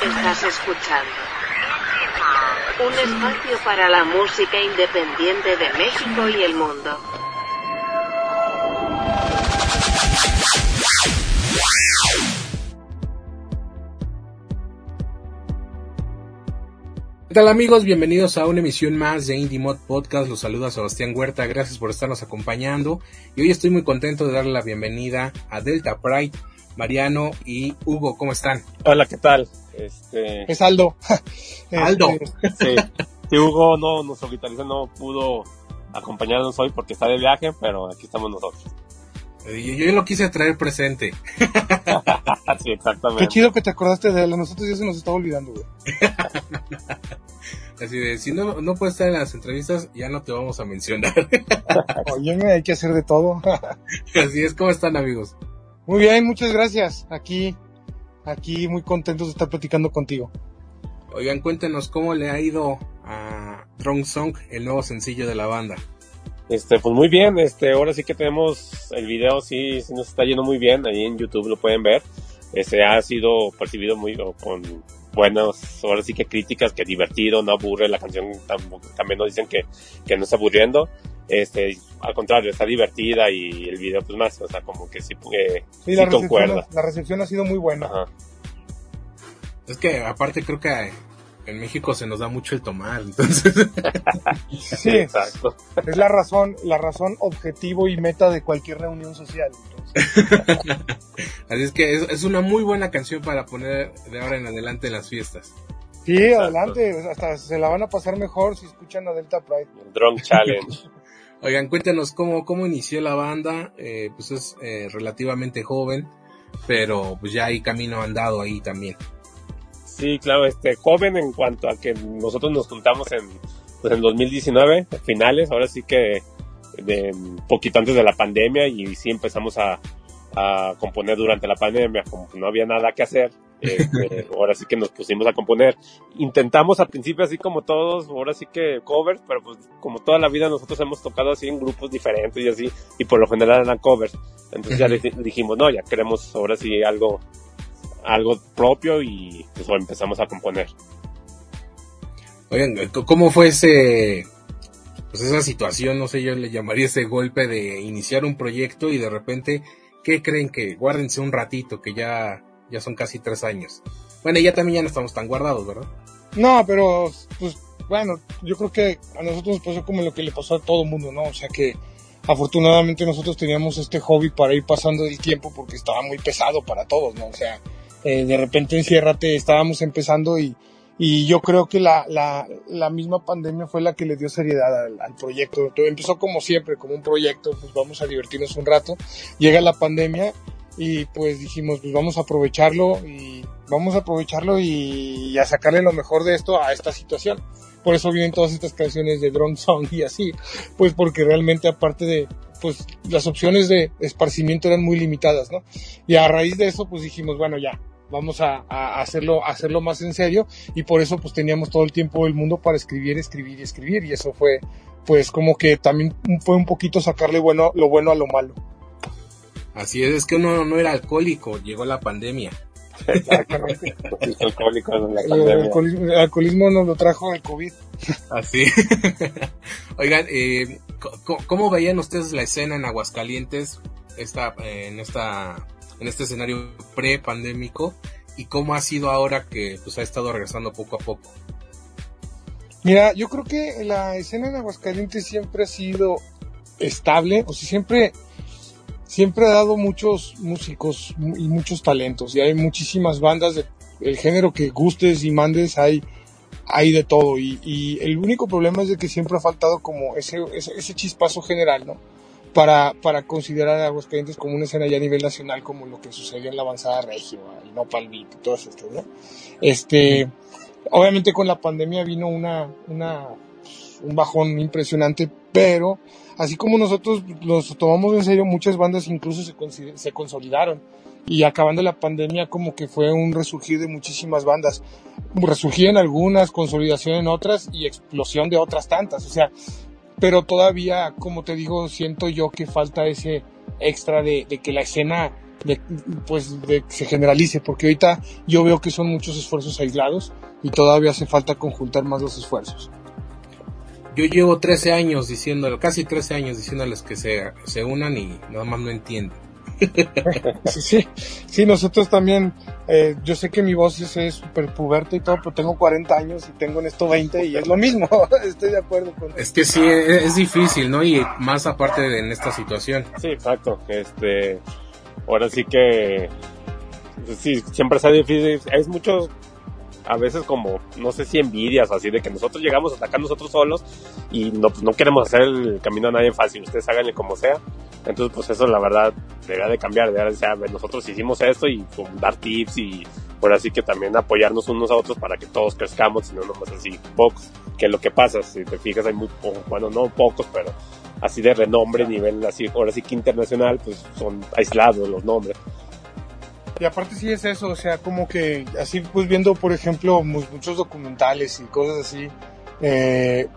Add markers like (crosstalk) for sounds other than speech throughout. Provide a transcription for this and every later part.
Estás escuchando un espacio para la música independiente de México y el mundo. ¿Qué tal amigos? Bienvenidos a una emisión más de Indie Mod Podcast. Los saluda Sebastián Huerta. Gracias por estarnos acompañando. Y hoy estoy muy contento de darle la bienvenida a Delta Pride, Mariano y Hugo. ¿Cómo están? Hola, ¿qué tal? Este... Es Aldo. (laughs) Aldo. Sí. sí, Hugo no nos hospitalizó, no pudo acompañarnos hoy porque está de viaje, pero aquí estamos nosotros. Yo, yo lo quise traer presente. (laughs) sí, exactamente. Qué chido que te acordaste de él. A nosotros ya se nos estaba olvidando, güey. (laughs) Así de, si no, no puedes estar en las entrevistas, ya no te vamos a mencionar. Óyeme, hay que hacer de todo. Así es, ¿cómo están amigos? Muy bien, muchas gracias. Aquí, aquí muy contentos de estar platicando contigo. Oigan, cuéntenos cómo le ha ido a Drunk Song, el nuevo sencillo de la banda. Este, pues muy bien, este, ahora sí que tenemos el video, sí, sí nos está yendo muy bien, ahí en YouTube lo pueden ver. Este, ha sido percibido muy con buenas, ahora sí que críticas, que divertido, no aburre, la canción también nos dicen que, que no está aburriendo. Este, al contrario, está divertida y el video pues más, o sea, como que sí, eh, Sí, sí la, recepción, concuerda. la recepción ha sido muy buena. Ajá. Es que aparte creo que en México se nos da mucho el tomar, entonces... (laughs) Sí, Exacto. es la razón, la razón objetivo y meta de cualquier reunión social. entonces. (laughs) Así es que es, es una muy buena canción para poner de ahora en adelante en las fiestas. Sí, Exacto. adelante, hasta se la van a pasar mejor si escuchan a Delta Pride. El Challenge. (laughs) Oigan, cuéntenos cómo, cómo inició la banda. Eh, pues es eh, relativamente joven, pero pues ya hay camino andado ahí también. Sí, claro, este, joven en cuanto a que nosotros nos juntamos en, pues en 2019, finales, ahora sí que de poquito antes de la pandemia y sí empezamos a, a componer durante la pandemia, como no había nada que hacer, este, (laughs) ahora sí que nos pusimos a componer. Intentamos al principio así como todos, ahora sí que covers, pero pues como toda la vida nosotros hemos tocado así en grupos diferentes y así, y por lo general eran covers. Entonces ya le- dijimos, no, ya queremos ahora sí algo algo propio y pues empezamos a componer. Oigan, c- ¿cómo fue ese, pues esa situación, no sé, yo le llamaría ese golpe de iniciar un proyecto y de repente, ¿qué creen que guárdense un ratito, que ya, ya son casi tres años? Bueno, ya también ya no estamos tan guardados, ¿verdad? No, pero, pues, bueno, yo creo que a nosotros nos pasó como lo que le pasó a todo el mundo, ¿no? O sea que afortunadamente nosotros teníamos este hobby para ir pasando el tiempo porque estaba muy pesado para todos, ¿no? O sea, eh, de repente enciérrate, estábamos empezando y, y yo creo que la, la, la misma pandemia fue la que le dio seriedad al, al proyecto. Empezó como siempre, como un proyecto, pues vamos a divertirnos un rato. Llega la pandemia y pues dijimos, pues vamos a aprovecharlo y vamos a aprovecharlo y, y a sacarle lo mejor de esto a esta situación. Por eso vienen todas estas canciones de Drone Song y así, pues porque realmente aparte de, pues las opciones de esparcimiento eran muy limitadas, ¿no? Y a raíz de eso, pues dijimos, bueno, ya, vamos a, hacerlo, hacerlo más en serio y por eso pues teníamos todo el tiempo del mundo para escribir, escribir y escribir y eso fue, pues como que también fue un poquito sacarle bueno, lo bueno a lo malo. Así es, es que uno no era alcohólico, llegó la pandemia. Exactamente. Alcohólicos la El alcoholismo, el alcoholismo nos lo trajo el COVID. Así. (laughs) Oigan, eh, ¿cómo veían ustedes la escena en Aguascalientes esta, eh, en esta, en este escenario pre-pandémico? ¿Y cómo ha sido ahora que pues ha estado regresando poco a poco? Mira, yo creo que la escena en Aguascalientes siempre ha sido estable, o sea, siempre, siempre ha dado muchos músicos y muchos talentos, y hay muchísimas bandas de el género que gustes y mandes, hay, hay de todo, y, el único problema es de que siempre ha faltado como ese, ese, chispazo general, ¿no? Para, para considerar a Aguascalientes como una escena ya a nivel nacional, como lo que sucedió en la avanzada regio, el Nopal Beat, y todos estos, ¿no? Este, obviamente con la pandemia vino una, una, un bajón impresionante, pero así como nosotros los tomamos en serio, muchas bandas incluso se, consolidaron. Y acabando la pandemia como que fue un resurgir de muchísimas bandas. Resurgían algunas, consolidación en otras y explosión de otras tantas. O sea, pero todavía, como te digo, siento yo que falta ese extra de, que la escena pues, se generalice, porque ahorita yo veo que son muchos esfuerzos aislados y todavía hace falta conjuntar más los esfuerzos. Yo llevo 13 años diciéndole, casi 13 años diciéndoles que se, se unan y nada más no entienden. (laughs) sí, sí, sí, nosotros también, eh, yo sé que mi voz es súper puberta y todo, pero tengo 40 años y tengo en esto 20 y es lo mismo, (laughs) estoy de acuerdo con Es que sí, es, es difícil, ¿no? Y más aparte de en esta situación. Sí, exacto. Este, ahora sí que, sí, siempre está difícil. Es mucho, a veces como, no sé si envidias así, de que nosotros llegamos hasta acá nosotros solos y no, pues no queremos hacer el camino a nadie fácil, ustedes háganle como sea. Entonces, pues eso la verdad debería de cambiar, debería de ser, a nosotros hicimos esto y pues, dar tips y ahora sí que también apoyarnos unos a otros para que todos crezcamos y no nomás así pocos, que es lo que pasa, si te fijas hay muy pocos, bueno, no pocos, pero así de renombre, nivel así, ahora sí que internacional, pues son aislados los nombres. Y aparte sí es eso, o sea, como que así pues viendo, por ejemplo, mu- muchos documentales y cosas así, eh,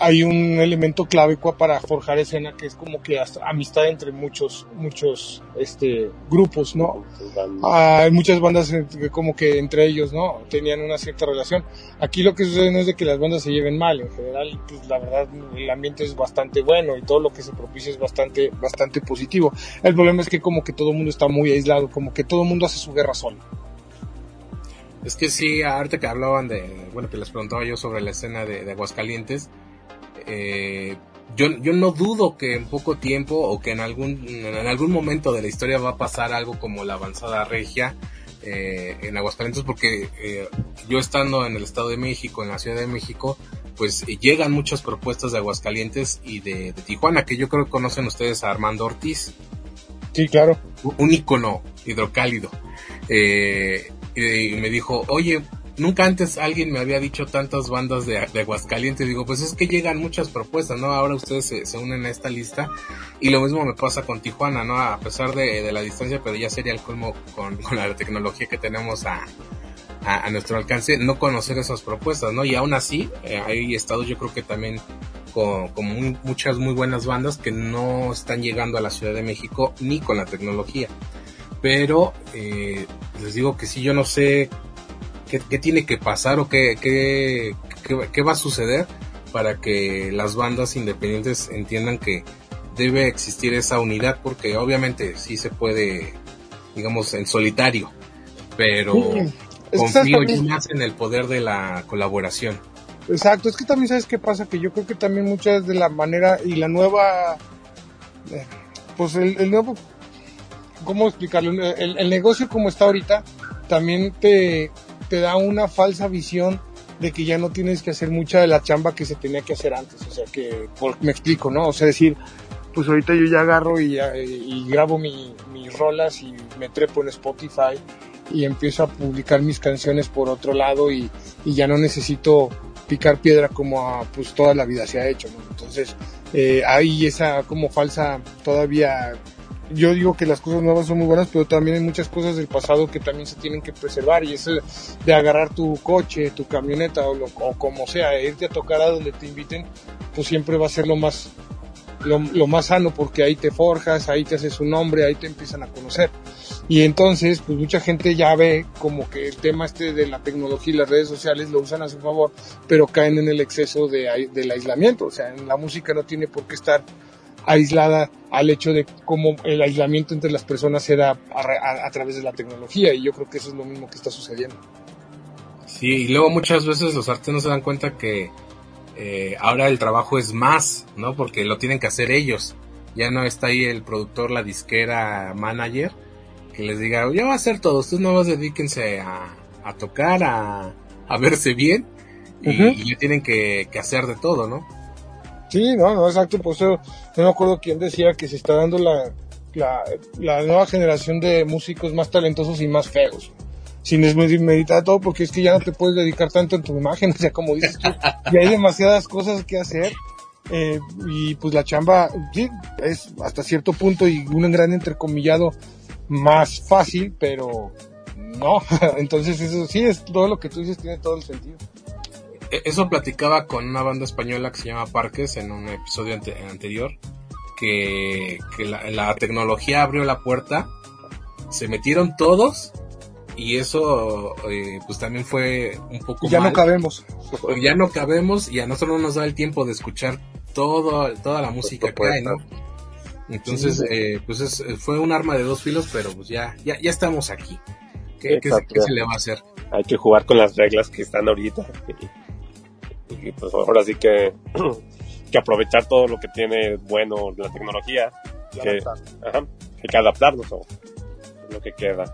hay un elemento clave para forjar escena que es como que hasta amistad entre muchos, muchos, este, grupos, ¿no? Ah, Hay muchas bandas que como que entre ellos, ¿no? Tenían una cierta relación. Aquí lo que sucede no es de que las bandas se lleven mal, en general, pues la verdad el ambiente es bastante bueno y todo lo que se propicia es bastante, bastante positivo. El problema es que como que todo el mundo está muy aislado, como que todo el mundo hace su guerra solo. Es que sí, ahorita que hablaban de, bueno, que les preguntaba yo sobre la escena de, de Aguascalientes, eh, yo, yo no dudo que en poco tiempo o que en algún, en algún momento de la historia va a pasar algo como la avanzada regia eh, en Aguascalientes, porque eh, yo estando en el Estado de México, en la Ciudad de México, pues eh, llegan muchas propuestas de Aguascalientes y de, de Tijuana, que yo creo que conocen ustedes a Armando Ortiz Sí, claro. un ícono hidrocálido. Eh, y me dijo, oye, nunca antes alguien me había dicho tantas bandas de, Aguascalientes. Digo, pues es que llegan muchas propuestas, ¿no? Ahora ustedes se, se unen a esta lista. Y lo mismo me pasa con Tijuana, ¿no? A pesar de, de la distancia, pero ya sería el colmo con, (laughs) con la tecnología que tenemos a, a, nuestro alcance, no conocer esas propuestas, ¿no? Y aún así, eh, hay estados yo creo que también con, con muchas muy buenas bandas que no están llegando a la Ciudad de México ni con la tecnología. Pero eh, les digo que sí, yo no sé qué, qué tiene que pasar o qué, qué, qué, va a suceder para que las bandas independientes entiendan que debe existir esa unidad, porque obviamente sí se puede, digamos, en solitario, pero Sí. Confío más en el poder de la colaboración. Exacto, es que también sabes qué pasa, que yo creo que también muchas de la manera y la nueva, eh, pues el, el nuevo, ¿cómo explicarlo? El, el negocio como está ahorita también te, te da una falsa visión de que ya no tienes que hacer mucha de la chamba que se tenía que hacer antes, o sea que, por- me explico, ¿no? O sea, decir, pues ahorita yo ya agarro y, y grabo mi- mis rolas y me trepo en Spotify y empiezo a publicar mis canciones por otro lado y, y ya no necesito picar piedra como a, pues toda la vida se ha hecho, ¿no? Entonces, eh, hay esa como falsa todavía, yo digo que las cosas nuevas son muy buenas, pero también hay muchas cosas del pasado que también se tienen que preservar y eso de agarrar tu coche, tu camioneta o, lo, o como sea, e irte a tocar a donde te inviten, pues siempre va a ser lo más lo, lo más sano porque ahí te forjas, ahí te haces un nombre, ahí te empiezan a conocer. Y entonces, pues mucha gente ya ve como que el tema este de la tecnología y las redes sociales lo usan a su favor, pero caen en el exceso de, del aislamiento. O sea, en la música no tiene por qué estar aislada al hecho de cómo el aislamiento entre las personas se da a, ra- a- a través de la tecnología. Y yo creo que eso es lo mismo que está sucediendo. Sí, y luego muchas veces los artistas no se dan cuenta que eh, ahora el trabajo es más, ¿no? Porque lo tienen que hacer ellos. Ya no está ahí el productor, la disquera, manager, que les diga, ya va a hacer todo, ustedes no más dedíquense a, a tocar, a, a verse bien, y, y ya tienen que, que hacer de todo, ¿no? Sí, no, no, exacto. Pues yo no me acuerdo quién decía que se está dando la, la, la nueva generación de músicos más talentosos y más feos. Sin desmeditar todo, porque es que ya no te puedes dedicar tanto en tu imagen. (laughs) O sea, como dices tú, ya hay demasiadas cosas que hacer. Eh, y pues la chamba, sí, es hasta cierto punto y un gran entrecomillado más fácil, pero no. (laughs) Entonces, eso sí, es todo lo que tú dices, tiene todo el sentido. E- Eso platicaba con una banda española que se llama Parques en un episodio ante- anterior, que, que la, la tecnología abrió la puerta se metieron todos y eso eh, pues también fue un poco Ya mal. no cabemos. ya no cabemos y a nosotros no nos da el tiempo de escuchar todo, toda la música que hay, ¿no? Entonces, Sí. eh, pues es- fue un arma de dos filos, pero pues ya, ya, ya estamos aquí. ¿Qué, qué- qué se le va a hacer? Hay que jugar con las reglas que están ahorita. Y, pues ahora sí que, (clears throat) que aprovechar todo lo que tiene bueno la tecnología. Que, ajá, hay que adaptarnos a lo que queda.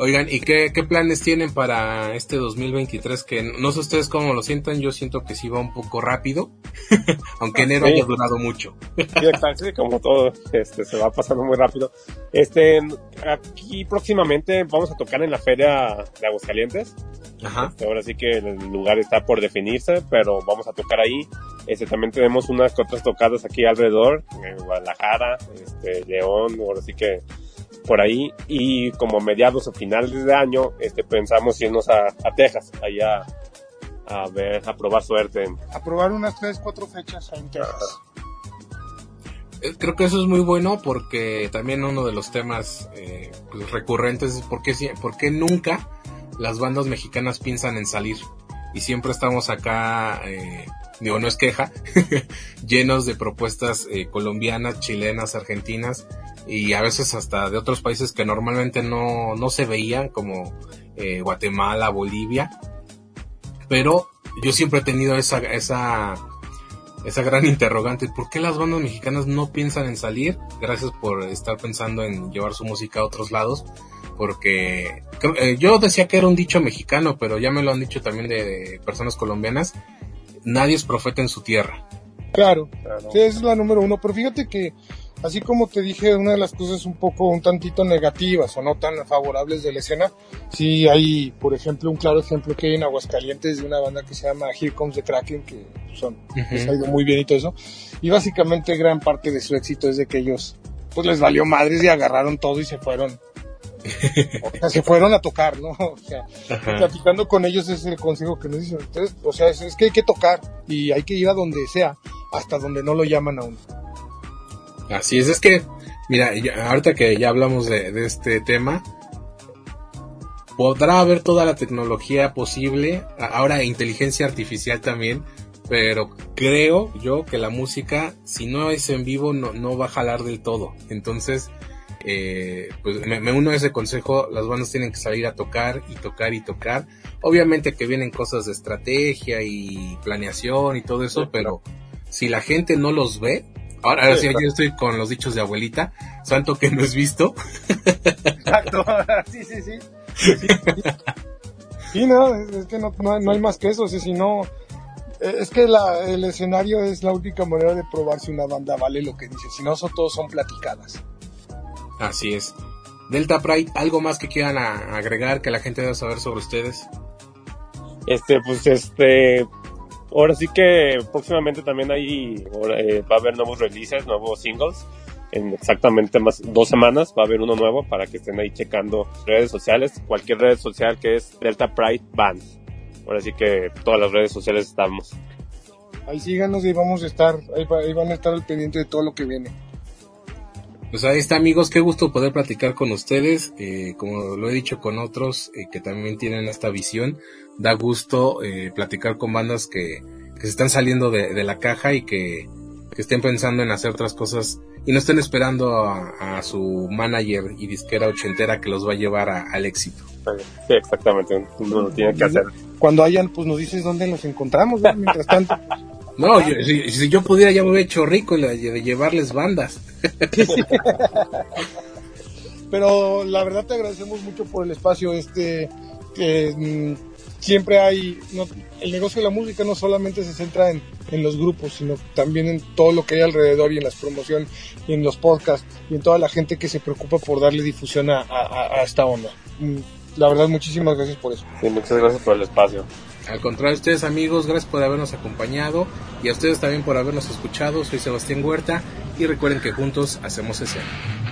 Oigan, ¿y qué, qué planes tienen para este 2023? Que no sé ustedes cómo lo sientan, yo siento que sí va un poco rápido, (laughs) aunque enero Sí. haya durado mucho. Sí, como todo, este, se va pasando muy rápido. Este, aquí próximamente vamos a tocar en la feria de Aguascalientes. Ajá. Este, ahora sí que el lugar está por definirse, pero vamos a tocar ahí. Este, también tenemos unas otras tocadas aquí alrededor, en Guadalajara, este, León, ahora sí que por ahí. Y como mediados o finales de año, este, pensamos irnos a, a Texas, allá a ver, a probar suerte. A probar unas tres, cuatro fechas en Texas. Eh, Creo que eso es muy bueno porque también uno de los temas eh, pues, recurrentes es por qué, por qué nunca las bandas mexicanas piensan en salir. Y siempre estamos acá, eh, digo, no es queja, (laughs) llenos de propuestas eh, colombianas, chilenas, argentinas y a veces hasta de otros países que normalmente no, no se veían como eh, Guatemala, Bolivia. Pero yo siempre he tenido esa, esa, esa gran interrogante, ¿por qué las bandas mexicanas no piensan en salir? Gracias por estar pensando en llevar su música a otros lados, porque eh, yo decía que era un dicho mexicano, pero ya me lo han dicho también de personas colombianas, nadie es profeta en su tierra. Claro, Claro. sí, esa es la número uno. Pero fíjate que, así como te dije, una de las cosas un poco, un tantito negativas o no tan favorables de la escena, sí hay, por ejemplo, un claro ejemplo que hay en Aguascalientes de una banda que se llama Here Comes the Kraken, que son, les ha ido muy bien y todo eso. Y básicamente gran parte de su éxito es de que ellos, pues les valió madres y agarraron todo y se fueron. (laughs) O sea, se fueron a tocar, ¿no? (laughs) O sea, platicando con ellos es el consejo que nos dicen. Entonces, o sea, es, es que hay que tocar y hay que ir a donde sea, hasta donde no lo llaman a uno. Así es, es que, mira, ya- ahorita que ya hablamos de, de este tema, podrá haber toda la tecnología posible, ahora inteligencia artificial también, pero creo yo que la música, si no es en vivo, no, no va a jalar del todo. Entonces, eh, pues me, me uno a ese consejo, las bandas tienen que salir a tocar y tocar y tocar. Obviamente que vienen cosas de estrategia y planeación y todo eso, pero si la gente no los ve, ahora, ahora Sí, yo estoy con los dichos de abuelita, santo que no es visto, Exacto, (laughs) sí, sí, sí. Sí, sí. Sí, no, es, que no, no, hay- no hay más que eso, o sea, si no, eh, es que la, el escenario es la única manera de probar si una banda vale lo que dice, si no, son, todos son platicadas. así es. Delta Pride, ¿algo más que quieran a- agregar que la gente deba saber sobre ustedes? Este, pues este, ahora sí que próximamente también ahora, eh, va a haber nuevos releases, nuevos singles. En exactamente más dos semanas va a haber uno nuevo para que estén ahí checando redes sociales, cualquier red social que es Delta Pride Band. Ahora sí que todas las redes sociales estamos. Ahí síganos y vamos a estar, ahí, ahí van a estar al pendiente de todo lo que viene. Pues ahí está amigos, qué gusto poder platicar con ustedes, eh, como lo he dicho con otros eh, que también tienen esta visión, da gusto eh, platicar con bandas que, que se están saliendo de, de la caja y que, que estén pensando en hacer otras cosas y no estén esperando a, a su manager y disquera ochentera que los va a llevar a- al éxito. Sí, exactamente. Uno lo tiene que hacer. Cuando hayan, pues nos dices dónde nos encontramos, ¿no? Mientras tanto, No, yo- si, si yo pudiera ya me hubiera hecho rico de, de llevarles bandas. (laughs) pero la verdad te agradecemos mucho por el espacio este que mm, siempre hay no, el negocio de la música no solamente se centra en, en los grupos sino también en todo lo que hay alrededor y en las promociones y en los podcasts y en toda la gente que se preocupa por darle difusión a, a- a esta onda Mm, la verdad muchísimas gracias por eso Sí, muchas gracias por el espacio. Al contrario, ustedes amigos, gracias por habernos acompañado y a ustedes también por habernos escuchado. Soy Sebastián Huerta y recuerden que juntos hacemos escena.